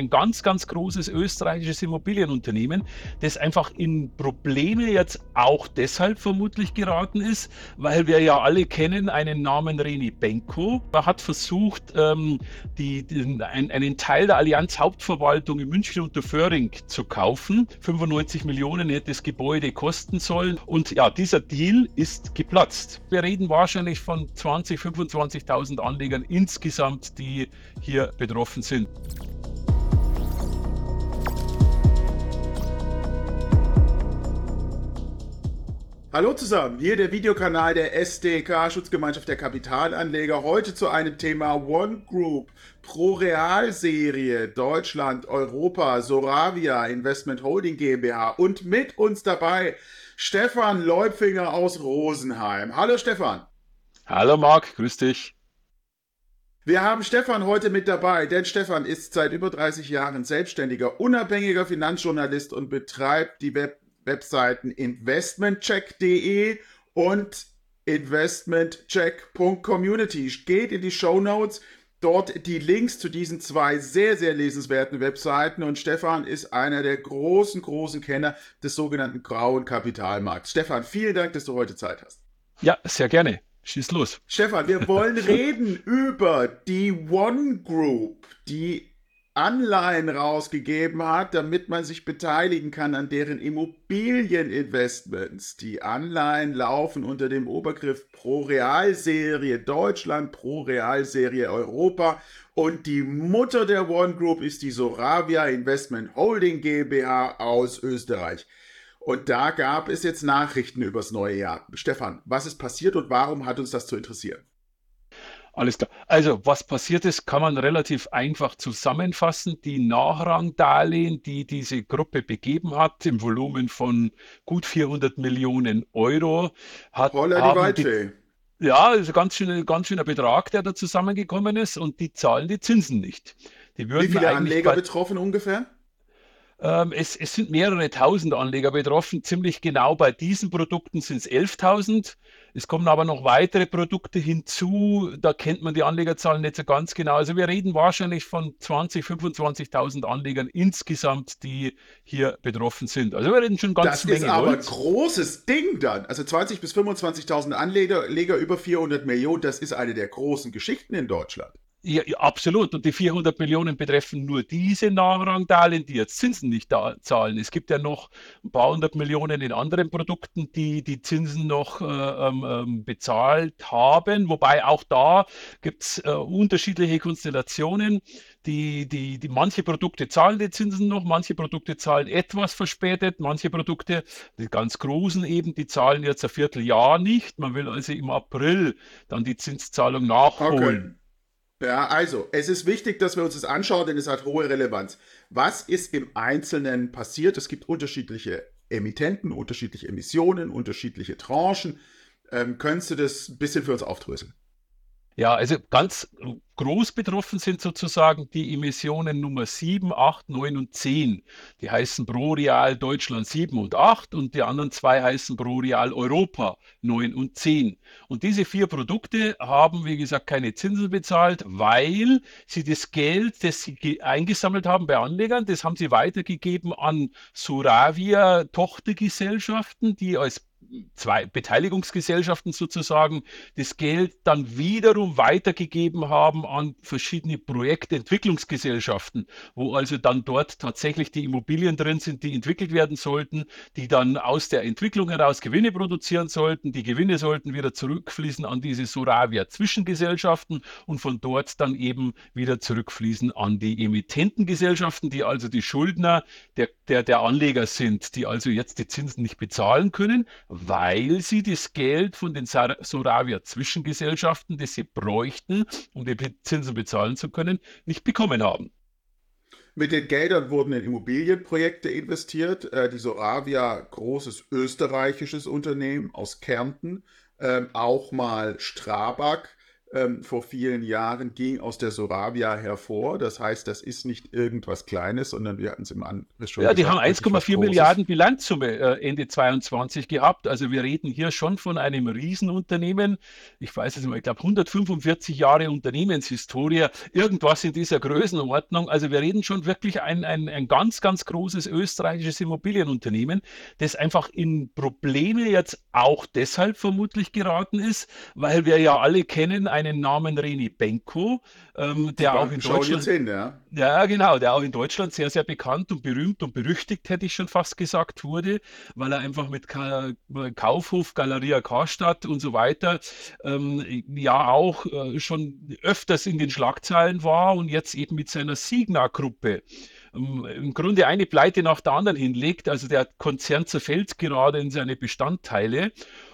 ein ganz, ganz großes österreichisches Immobilienunternehmen, das einfach in Probleme jetzt auch deshalb vermutlich geraten ist, weil wir ja alle kennen einen Namen Reni Benko. Er hat versucht, ähm, die, den, ein, einen Teil der Allianz Hauptverwaltung in München unter Föhring zu kaufen. 95 Millionen hätte das Gebäude kosten sollen. Und ja, dieser Deal ist geplatzt. Wir reden wahrscheinlich von 20, 25.000 Anlegern insgesamt, die hier betroffen sind. Hallo zusammen, hier der Videokanal der SDK Schutzgemeinschaft der Kapitalanleger. Heute zu einem Thema One Group, Pro Real Serie, Deutschland, Europa, Soravia Investment Holding GmbH und mit uns dabei Stefan Leupfinger aus Rosenheim. Hallo Stefan. Hallo Marc, grüß dich. Wir haben Stefan heute mit dabei, denn Stefan ist seit über 30 Jahren selbstständiger, unabhängiger Finanzjournalist und betreibt die Web Webseiten investmentcheck.de und investmentcheck.community. Geht in die Show Notes, dort die Links zu diesen zwei sehr, sehr lesenswerten Webseiten und Stefan ist einer der großen, großen Kenner des sogenannten grauen Kapitalmarkts. Stefan, vielen Dank, dass du heute Zeit hast. Ja, sehr gerne. Schieß los. Stefan, wir wollen reden über die One Group, die Anleihen rausgegeben hat, damit man sich beteiligen kann an deren Immobilieninvestments. Die Anleihen laufen unter dem Obergriff Pro Realserie Deutschland, Pro Realserie Europa und die Mutter der One Group ist die Soravia Investment Holding GmbH aus Österreich. Und da gab es jetzt Nachrichten übers neue Jahr. Stefan, was ist passiert und warum hat uns das zu interessieren? Alles klar. Also, was passiert ist, kann man relativ einfach zusammenfassen. Die Nachrangdarlehen, die diese Gruppe begeben hat, im Volumen von gut 400 Millionen Euro, hat Holla die die, ja, ist ein ganz schöner, ganz schöner Betrag, der da zusammengekommen ist und die zahlen die Zinsen nicht. Die Wie viele Anleger bei, betroffen ungefähr? Ähm, es, es, sind mehrere tausend Anleger betroffen. Ziemlich genau bei diesen Produkten sind es 11.000. Es kommen aber noch weitere Produkte hinzu. Da kennt man die Anlegerzahlen nicht so ganz genau. Also wir reden wahrscheinlich von 20.000, 25.000 Anlegern insgesamt, die hier betroffen sind. Also wir reden schon ganz Das ist aber ein großes Ding dann. Also 20.000 bis 25.000 Anleger Anleger über 400 Millionen. Das ist eine der großen Geschichten in Deutschland. Ja, ja, absolut. Und die 400 Millionen betreffen nur diese Nachrangdarlehen, die jetzt Zinsen nicht da zahlen. Es gibt ja noch ein paar hundert Millionen in anderen Produkten, die die Zinsen noch äh, ähm, ähm bezahlt haben. Wobei auch da gibt es äh, unterschiedliche Konstellationen. Die, die, die, manche Produkte zahlen die Zinsen noch, manche Produkte zahlen etwas verspätet, manche Produkte, die ganz großen eben, die zahlen jetzt ein Vierteljahr nicht. Man will also im April dann die Zinszahlung nachholen. Okay. Ja, also, es ist wichtig, dass wir uns das anschauen, denn es hat hohe Relevanz. Was ist im Einzelnen passiert? Es gibt unterschiedliche Emittenten, unterschiedliche Emissionen, unterschiedliche Tranchen. Ähm, könntest du das ein bisschen für uns aufdröseln? Ja, also ganz groß betroffen sind sozusagen die Emissionen Nummer 7, 8, 9 und 10. Die heißen ProReal Deutschland 7 und 8 und die anderen zwei heißen ProReal Europa 9 und 10. Und diese vier Produkte haben, wie gesagt, keine Zinsen bezahlt, weil sie das Geld, das sie eingesammelt haben bei Anlegern, das haben sie weitergegeben an Suravia Tochtergesellschaften, die als zwei Beteiligungsgesellschaften sozusagen das Geld dann wiederum weitergegeben haben an verschiedene Projektentwicklungsgesellschaften, wo also dann dort tatsächlich die Immobilien drin sind, die entwickelt werden sollten, die dann aus der Entwicklung heraus Gewinne produzieren sollten. Die Gewinne sollten wieder zurückfließen an diese Soravia Zwischengesellschaften und von dort dann eben wieder zurückfließen an die Emittentengesellschaften, die also die Schuldner der, der, der Anleger sind, die also jetzt die Zinsen nicht bezahlen können, weil sie das Geld von den Soravia Zwischengesellschaften, das sie bräuchten, um die Zinsen bezahlen zu können, nicht bekommen haben. Mit den Geldern wurden in Immobilienprojekte investiert. Äh, die Soravia, großes österreichisches Unternehmen aus Kärnten, ähm, auch mal Strabag, ähm, vor vielen Jahren ging aus der Soravia hervor. Das heißt, das ist nicht irgendwas Kleines, sondern wir hatten es im Anriss schon. Ja, die haben 1,4 Milliarden Bilanzsumme äh, Ende 22 gehabt. Also wir reden hier schon von einem Riesenunternehmen. Ich weiß es nicht, ich glaube 145 Jahre Unternehmenshistorie, irgendwas in dieser Größenordnung. Also wir reden schon wirklich ein, ein, ein ganz, ganz großes österreichisches Immobilienunternehmen, das einfach in Probleme jetzt auch deshalb vermutlich geraten ist, weil wir ja alle kennen, einen Namen Reni Benko, ähm, der auch in Deutschland. Hin, ja. ja, genau, der auch in Deutschland sehr, sehr bekannt und berühmt und berüchtigt, hätte ich schon fast gesagt, wurde, weil er einfach mit Ka Kaufhof, Galeria Karstadt und so weiter ähm, ja auch äh, schon öfters in den Schlagzeilen war und jetzt eben mit seiner Signa-Gruppe ähm, im Grunde eine Pleite nach der anderen hinlegt. Also der Konzern zerfällt gerade in seine Bestandteile.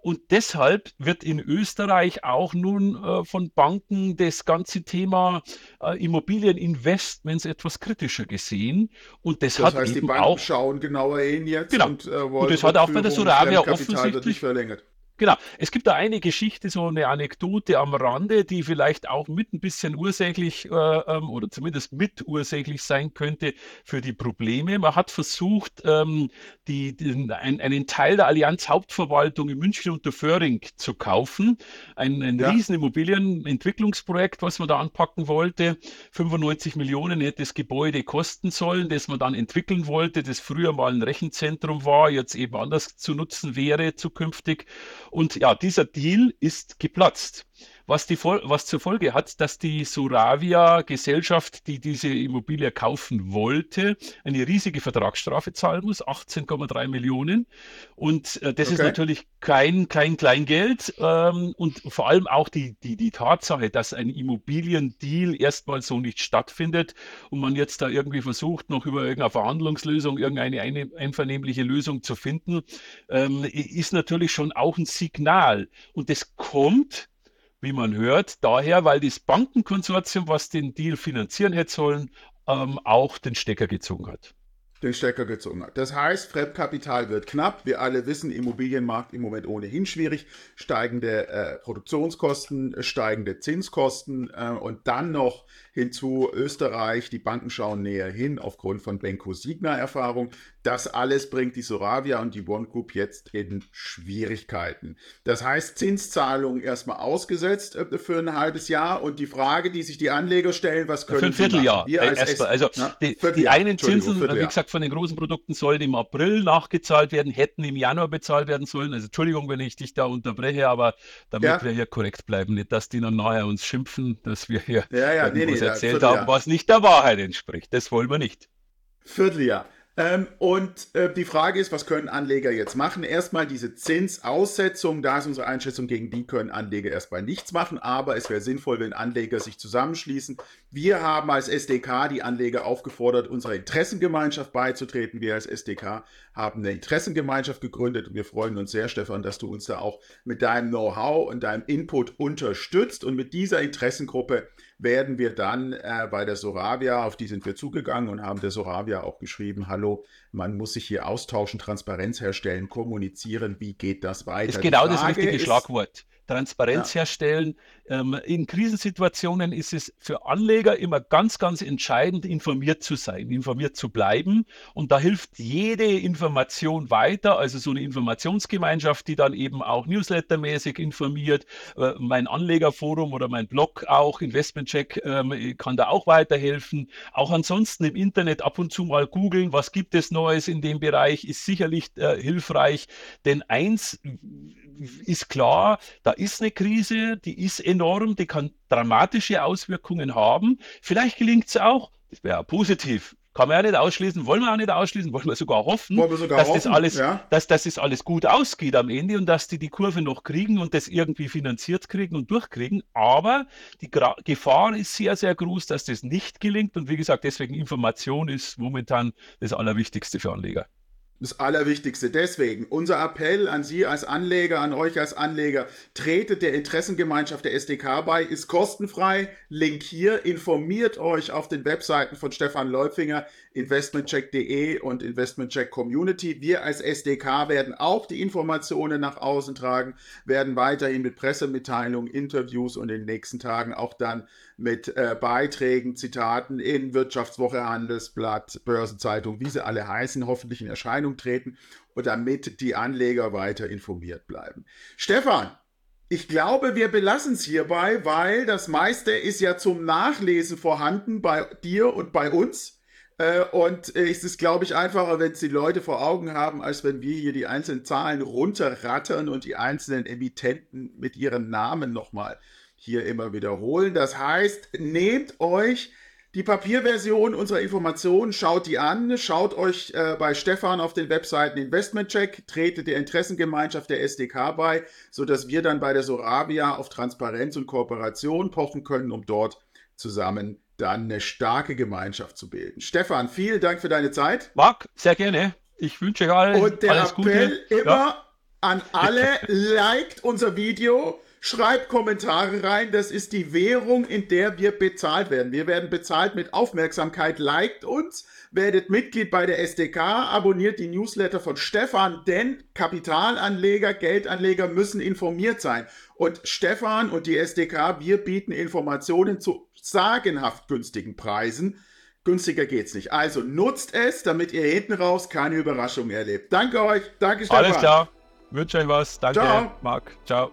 Und deshalb wird in Österreich auch nun äh, von Banken das ganze Thema äh, Immobilieninvestments etwas kritischer gesehen. Und das, das hat heißt, eben die Banken auch, schauen genauer hin jetzt genau. und, äh, und das hat auch bei der Soravia offensichtlich verlängert. Genau. Es gibt da eine Geschichte, so eine Anekdote am Rande, die vielleicht auch mit ein bisschen ursächlich äh, ähm, oder zumindest mit ursächlich sein könnte für die Probleme. Man hat versucht, ähm, die, den, ein, einen Teil der Allianz Hauptverwaltung in München unter Föhring zu kaufen. Ein, ein ja. riesen Immobilienentwicklungsprojekt, was man da anpacken wollte. 95 Millionen hätte das Gebäude kosten sollen, das man dann entwickeln wollte, das früher mal ein Rechenzentrum war, jetzt eben anders zu nutzen wäre zukünftig. Und ja, dieser Deal ist geplatzt was, die, was zur Folge hat, dass die Soravia-Gesellschaft, die diese Immobilie kaufen wollte, eine riesige Vertragsstrafe zahlen muss, 18,3 Millionen. Und äh, das okay. ist natürlich kein, kein Kleingeld. Ähm, und vor allem auch die, die, die Tatsache, dass ein Immobiliendeal erstmal so nicht stattfindet und man jetzt da irgendwie versucht, noch über irgendeine Verhandlungslösung, irgendeine eine, einvernehmliche Lösung zu finden, ähm, ist natürlich schon auch ein Signal. Und das kommt wie man hört, daher, weil das Bankenkonsortium, was den Deal finanzieren hätte sollen, ähm, auch den Stecker gezogen hat. Den Stecker gezogen hat. Das heißt, Fremdkapital wird knapp. Wir alle wissen, Immobilienmarkt im Moment ohnehin schwierig. Steigende äh, Produktionskosten, steigende Zinskosten äh, und dann noch Hinzu Österreich, die Banken schauen näher hin aufgrund von Benko Signa Erfahrung. Das alles bringt die Soravia und die One Group jetzt in Schwierigkeiten. Das heißt, Zinszahlungen erstmal ausgesetzt äh, für ein halbes Jahr und die Frage, die sich die Anleger stellen, was können Für ein Vierteljahr. Wir als erstmal, also na, die, die, einen Zinsen, wie gesagt, von den großen Produkten sollen im April nachgezahlt werden, hätten im Januar bezahlt werden sollen. Also Entschuldigung, wenn ich dich da unterbreche, aber damit ja. wir hier korrekt bleiben, nicht, dass die dann nachher uns schimpfen, dass wir hier ja, ja, nee, nee, erzählt haben, was nicht der Wahrheit entspricht. Das wollen wir nicht. Vierteljahr. Ähm, und äh, die Frage ist, was können Anleger jetzt machen? Erstmal diese Zinsaussetzung, da ist unsere Einschätzung, gegen die können Anleger erstmal nichts machen, aber es wäre sinnvoll, wenn Anleger sich zusammenschließen. Wir haben als SDK die Anleger aufgefordert, unserer Interessengemeinschaft beizutreten. Wir als SDK haben eine Interessengemeinschaft gegründet und wir freuen uns sehr, Stefan, dass du uns da auch mit deinem Know-how und deinem Input unterstützt. Und mit dieser Interessengruppe werden wir dann äh, bei der Soravia, auf die sind wir zugegangen und haben der Soravia auch geschrieben, hallo, man muss sich hier austauschen, Transparenz herstellen, kommunizieren, wie geht das weiter? Ist genau das richtige ist, Schlagwort. Transparenz ja. herstellen. Ähm, in Krisensituationen ist es für Anleger immer ganz, ganz entscheidend, informiert zu sein, informiert zu bleiben. Und da hilft jede Information weiter, also so eine Informationsgemeinschaft, die dann eben auch newslettermäßig informiert. Äh, mein Anlegerforum oder mein Blog auch, Investmentcheck, ähm, kann da auch weiterhelfen. Auch ansonsten im Internet ab und zu mal googeln, was gibt es Neues in dem Bereich, ist sicherlich äh, hilfreich. Denn eins ist klar, da ist eine Krise, die ist enorm, die kann dramatische Auswirkungen haben. Vielleicht gelingt es auch, das wäre positiv, kann man ja nicht ausschließen, wollen wir auch nicht ausschließen, wollen wir sogar hoffen, wir sogar dass, hoffen, das alles, ja. dass, dass das alles gut ausgeht am Ende und dass die die Kurve noch kriegen und das irgendwie finanziert kriegen und durchkriegen. Aber die Gra Gefahr ist sehr, sehr groß, dass das nicht gelingt. Und wie gesagt, deswegen Information ist momentan das Allerwichtigste für Anleger. Das Allerwichtigste. Deswegen unser Appell an Sie als Anleger, an euch als Anleger, tretet der Interessengemeinschaft der SDK bei, ist kostenfrei. Link hier, informiert euch auf den Webseiten von Stefan Läufinger, investmentcheck.de und Investmentcheck Community. Wir als SDK werden auch die Informationen nach außen tragen, werden weiterhin mit Pressemitteilungen, Interviews und in den nächsten Tagen auch dann mit äh, Beiträgen, Zitaten in Wirtschaftswoche, Handelsblatt, Börsenzeitung, wie sie alle heißen, hoffentlich in Erscheinung treten und damit die Anleger weiter informiert bleiben. Stefan, ich glaube, wir belassen es hierbei, weil das meiste ist ja zum Nachlesen vorhanden bei dir und bei uns. Äh, und es ist, glaube ich, einfacher, wenn es die Leute vor Augen haben, als wenn wir hier die einzelnen Zahlen runterrattern und die einzelnen Emittenten mit ihren Namen nochmal hier immer wiederholen. Das heißt, nehmt euch die Papierversion unserer Informationen, schaut die an, schaut euch äh, bei Stefan auf den Webseiten Investmentcheck, tretet der Interessengemeinschaft der SDK bei, sodass wir dann bei der Soravia auf Transparenz und Kooperation pochen können, um dort zusammen dann eine starke Gemeinschaft zu bilden. Stefan, vielen Dank für deine Zeit. Marc, sehr gerne. Ich wünsche euch allen Und der alles Appell Gute. immer ja. an alle, liked unser Video Schreibt Kommentare rein, das ist die Währung, in der wir bezahlt werden. Wir werden bezahlt mit Aufmerksamkeit. Liked uns, werdet Mitglied bei der SDK, abonniert die Newsletter von Stefan, denn Kapitalanleger, Geldanleger müssen informiert sein. Und Stefan und die SDK, wir bieten Informationen zu sagenhaft günstigen Preisen. Günstiger geht's nicht. Also nutzt es, damit ihr hinten raus keine Überraschung erlebt. Danke euch. Danke, Stefan. Alles klar. Wünsche euch was. Danke, Ciao. Marc. Ciao.